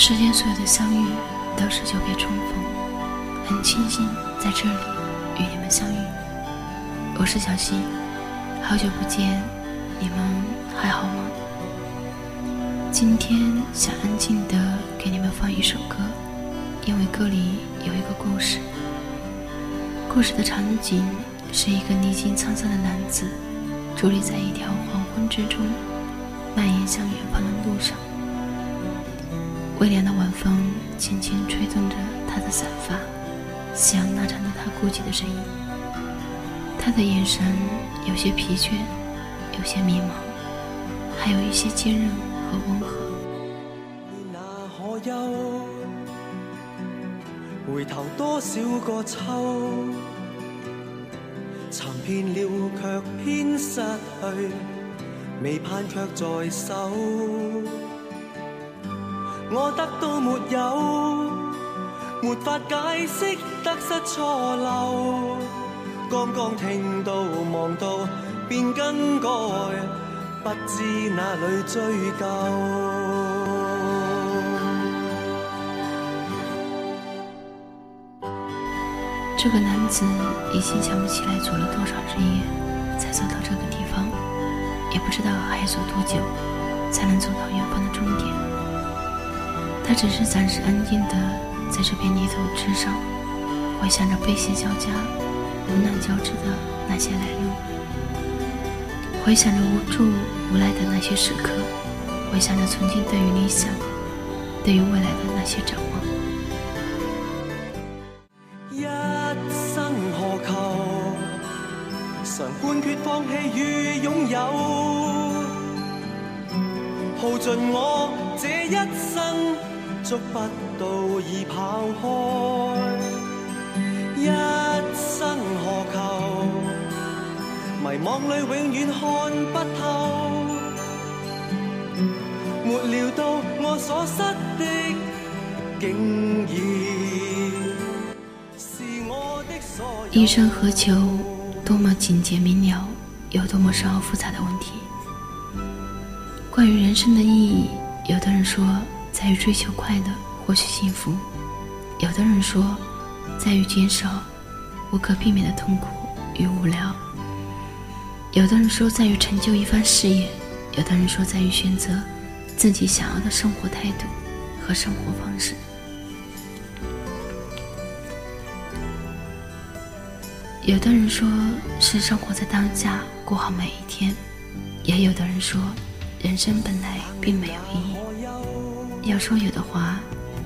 世间所有的相遇都是久别重逢，很庆幸在这里与你们相遇。我是小溪，好久不见，你们还好吗？今天想安静的给你们放一首歌，因为歌里有一个故事。故事的场景是一个历经沧桑的男子，伫立在一条黄昏之中，蔓延向远方的路上。微凉的晚风轻轻吹动着他的散发，夕阳拉长了他孤寂的身影。他的眼神有些疲倦，有些迷茫，还有一些坚韧和温和。你那可休？回头多少个秋？寻遍了却偏失去，未盼却在手。我得到没有？没法解释得失错漏。刚刚听到望到便更改，不知哪里追究。这个男子已经想不起来走了多少日夜才走到这个地方，也不知道还要走多久才能走到远方的终点。他只是暂时安静的在这片泥土之上，回想着悲喜交加、无难交织的那些来路，回想着无助无奈的那些时刻，回想着曾经对于理想、对于未来的那些展望。一生何求？常判决放弃与拥有，耗尽我这一生。捉不到已跑开，一生何求？迷惘里永远看不透，没料到我所失的，竟然是我的所有。一生何求？多么简洁明了，又多么深奥复杂的问题。关于人生的意义，有的人说。在于追求快乐，获取幸福；有的人说，在于减少无可避免的痛苦与无聊；有的人说，在于成就一番事业；有的人说，在于选择自己想要的生活态度和生活方式；有的人说是生活在当下，过好每一天；也有的人说，人生本来并没有意义。要说有的话，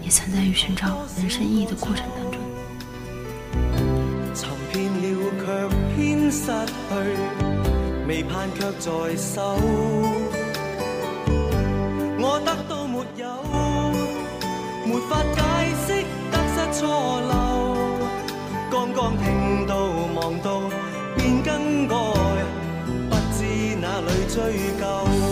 也存在于寻找人生意义的过程当中。寻遍了却偏失去，未盼却在手。我得到没有？没法解释得失错漏。刚刚听到望到便更改，不知哪里追究。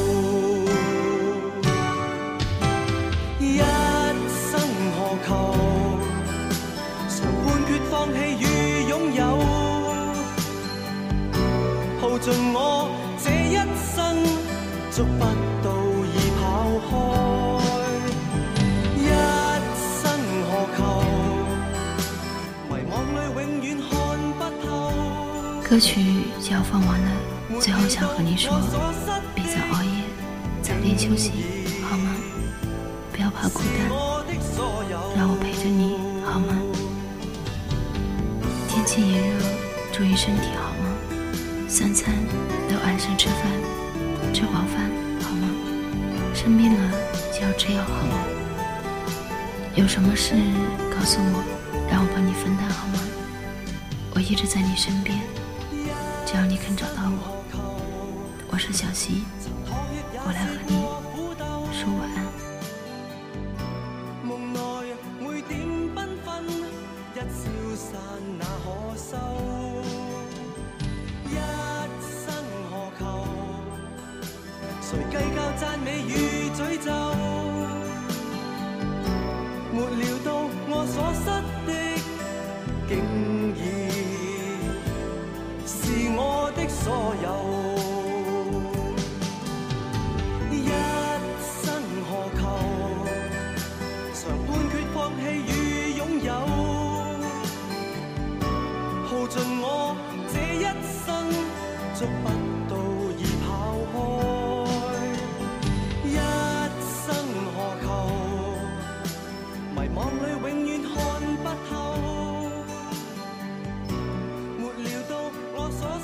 歌曲就要放完了，最后想和你说，别再熬夜，早点休息，好吗？不要怕孤单，让我陪着你，好吗？天气炎热，注意身体，好吗？三餐都按时吃饭，吃饱饭？生病了就要吃药好吗？有什么事告诉我，让我帮你分担好吗？我一直在你身边，只要你肯找到我。我是小溪，我来和你说晚安。谁计较赞美与诅咒？没料到我所失的，竟已是我的所有。So. ojos.